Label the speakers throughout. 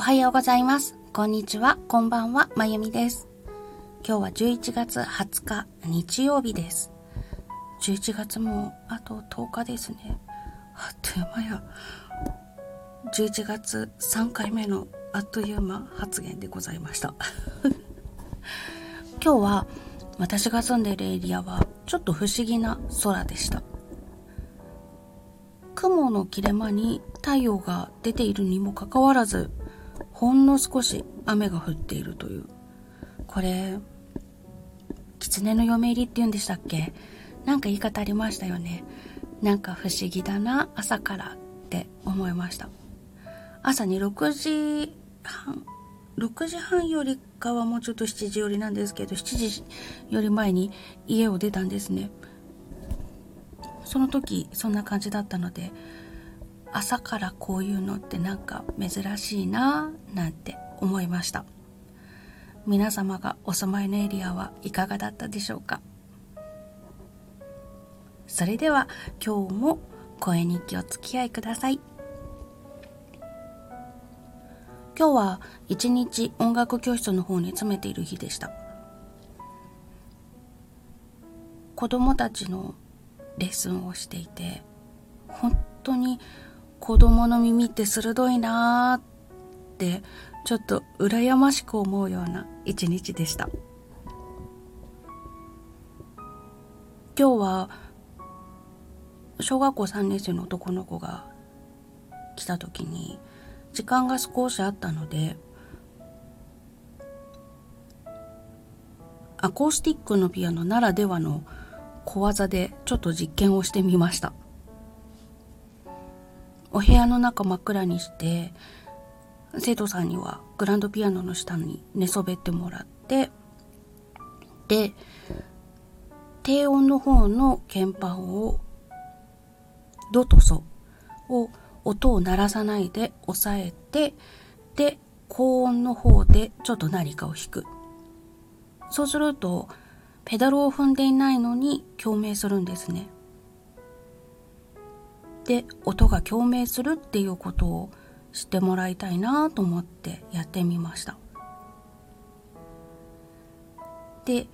Speaker 1: おはようございます。こんにちは。こんばんは。まゆみです。今日は11月20日日曜日です。11月もあと10日ですね。あっという間や。11月3回目のあっという間発言でございました。今日は私が住んでいるエリアはちょっと不思議な空でした。雲の切れ間に太陽が出ているにもかかわらずほんの少し雨が降っているという。これ狐の嫁入りって言うんでしたっけ？なんか言い方ありましたよね。なんか不思議だな朝からって思いました。朝に6時半6時半よりかはもうちょっと7時寄りなんですけど7時より前に家を出たんですね。その時そんな感じだったので朝からこういうのってなんか珍しいなぁなんて思いました。皆様がお住まいのエリアはいかがだったでしょうか？それでは今日も声日記お付き合いください。今日は一日音楽教室の方に詰めている日でした。子供たちのレッスンをしていて本当に子供の耳って鋭いなーってちょっと羨ましく思うような一日でした。今日は小学校3年生の男の子が来た時に時間が少しあったのでアコースティックのピアノならではの小技でちょっと実験をしてみました。お部屋の中真っ暗にして生徒さんにはグランドピアノの下に寝そべってもらってで低音の方の鍵盤をドとソを音を鳴らさないで押さえてで高音の方でちょっと何かを弾く。そうするとペダルを踏んでいないのに共鳴するんですね。で音が共鳴するっていうことを知ってもらいたいなと思ってやってみました。で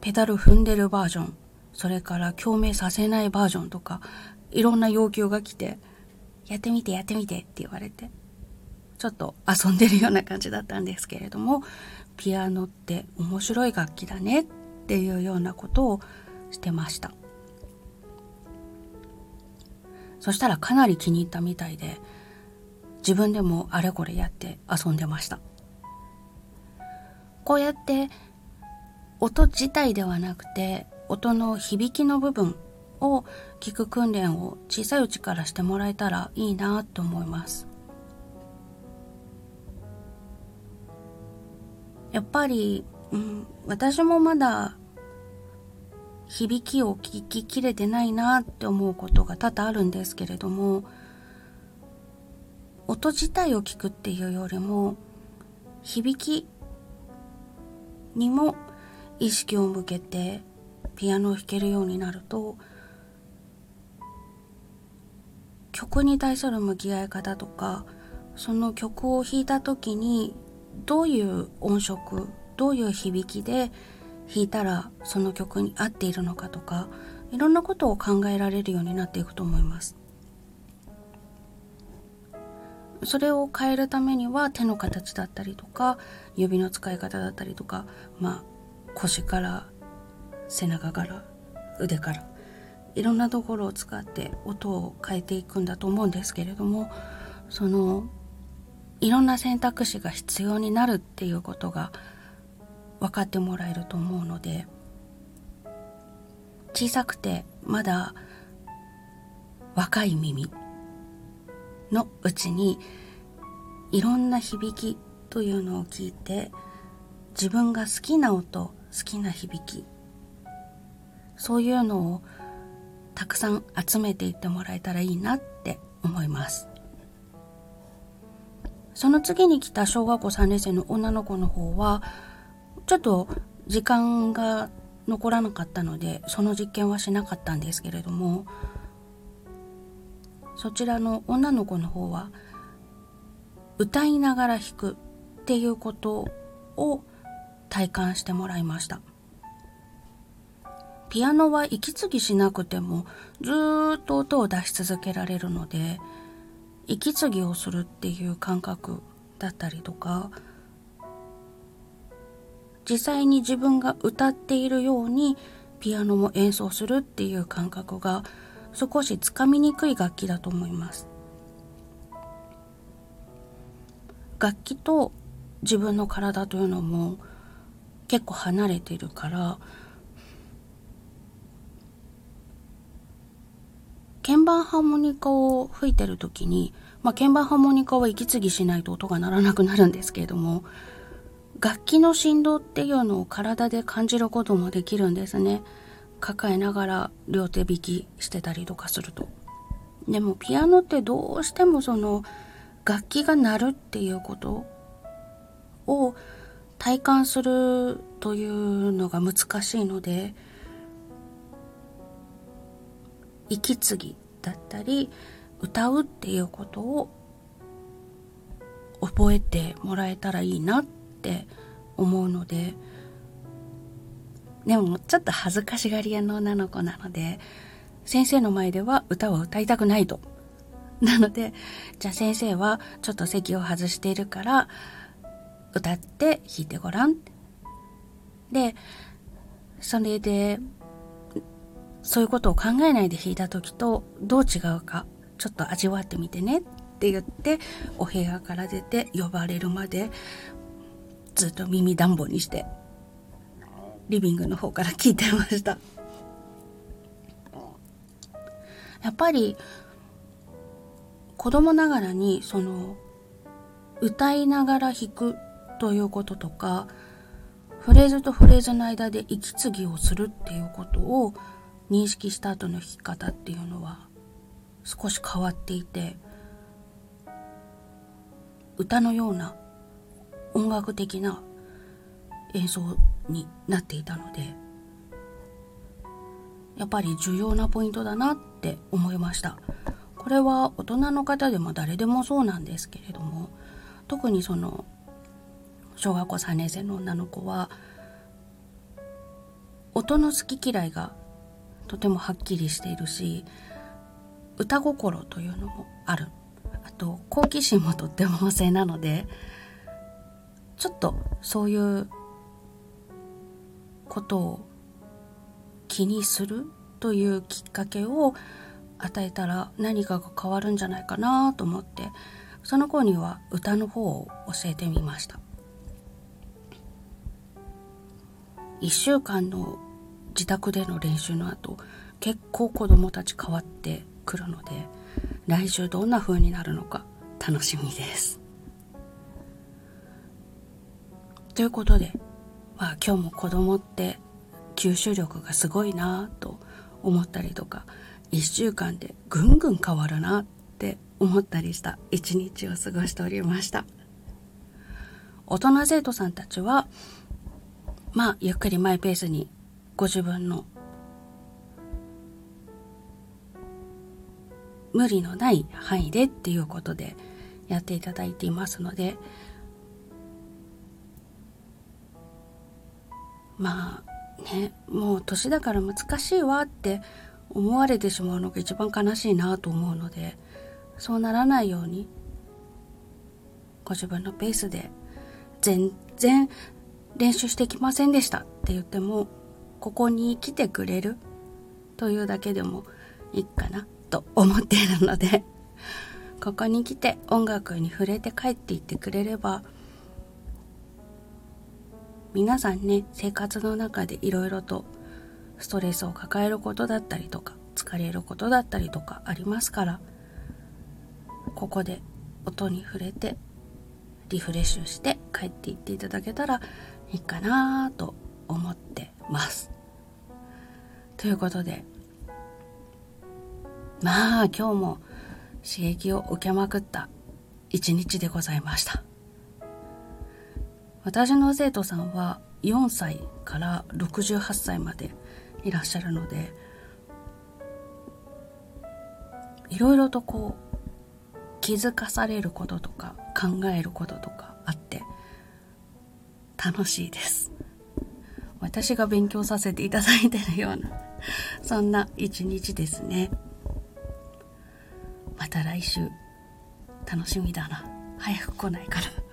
Speaker 1: ペダル踏んでるバージョンそれから共鳴させないバージョンとかいろんな要求が来てやってみてやってみてって言われてちょっと遊んでるような感じだったんですけれどもピアノって面白い楽器だねっていうようなことをしてました。そしたらかなり気に入ったみたいで自分でもあれこれやって遊んでました。こうやって音自体ではなくて音の響きの部分を聞く訓練を小さいうちからしてもらえたらいいなと思います。やっぱり、うん、私もまだ響きを聞ききれてないなって思うことが多々あるんですけれども音自体を聞くっていうよりも響きにも意識を向けてピアノを弾けるようになると曲に対する向き合い方とかその曲を弾いた時にどういう音色どういう響きで弾いたらその曲に合っているのかとかいろんなことを考えられるようになっていくと思います。それを変えるためには手の形だったりとか指の使い方だったりとかまあ腰から背中から腕からいろんなところを使って音を変えていくんだと思うんですけれどもそのいろんな選択肢が必要になるっていうことが分かってもらえると思うので小さくてまだ若い耳のうちにいろんな響きというのを聞いて自分が好きな音好きな響きそういうのをたくさん集めていってもらえたらいいなって思います。その次に来た小学校3年生の女の子の方はちょっと時間が残らなかったのでその実験はしなかったんですけれどもそちらの女の子の方は歌いながら弾くっていうことを体感してもらいました。ピアノは息継ぎしなくてもずっと音を出し続けられるので息継ぎをするっていう感覚だったりとか実際に自分が歌っているようにピアノも演奏するっていう感覚が少しつかみにくい楽器だと思います。楽器と自分の体というのも結構離れてるから鍵盤ハーモニカを吹いてる時に、まあ、鍵盤ハーモニカは息継ぎしないと音が鳴らなくなるんですけれども楽器の振動っていうのを体で感じることもできるんですね。抱えながら両手引きしてたりとかすると。でもピアノってどうしてもその楽器が鳴るっていうことを体感するというのが難しいので息継ぎだったり歌うっていうことを覚えてもらえたらいいなってって思うのででもちょっと恥ずかしがり屋の女の子なので先生の前では歌を歌いたくないと。なのでじゃあ先生はちょっと席を外しているから歌って弾いてごらん。でそれでそういうことを考えないで弾いた時とどう違うかちょっと味わってみてねって言ってお部屋から出て呼ばれるまでずっと耳暖房にしてリビングの方から聞いてました。やっぱり子供ながらにその歌いながら弾くということとかフレーズとフレーズの間で息継ぎをするっていうことを認識した後の弾き方っていうのは少し変わっていて歌のような音楽的な演奏になっていたのでやっぱり重要なポイントだなって思いました。これは大人の方でも誰でもそうなんですけれども特にその小学校3年生の女の子は音の好き嫌いがとてもはっきりしているし歌心というのもある。あと好奇心もとっても旺盛なのでちょっとそういうことを気にするというきっかけを与えたら何かが変わるんじゃないかなと思ってその子には歌の方を教えてみました。1週間の自宅での練習の後結構子供たち変わってくるので来週どんな風になるのか楽しみです。ということで、まあ、今日も子供って吸収力がすごいなと思ったりとか1週間でぐんぐん変わるなって思ったりした一日を過ごしておりました。大人生徒さんたちはまあゆっくりマイペースにご自分の無理のない範囲でっていうことでやっていただいていますのでまあねもう年だから難しいわって思われてしまうのが一番悲しいなと思うのでそうならないようにご自分のペースで全然練習してきませんでしたって言ってもここに来てくれるというだけでもいいかなと思っているのでここに来て音楽に触れて帰っていってくれれば皆さんね生活の中でいろいろとストレスを抱えることだったりとか疲れることだったりとかありますからここで音に触れてリフレッシュして帰っていっていただけたらいいかなと思ってます。ということでまあ今日も刺激を受けまくった一日でございました私の生徒さんは4歳から68歳までいらっしゃるのでいろいろとこう気づかされることとか考えることとかあって楽しいです。私が勉強させていただいてるようなそんな一日ですね。また来週楽しみだな。早く来ないから。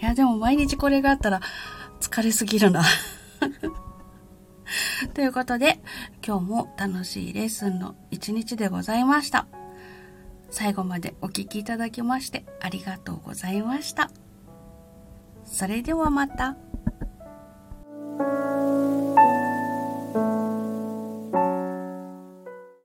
Speaker 1: いやでも毎日これがあったら疲れすぎるな ということで今日も楽しいレッスンの一日でございました最後までお聴きいただきましてありがとうございました。それではまた。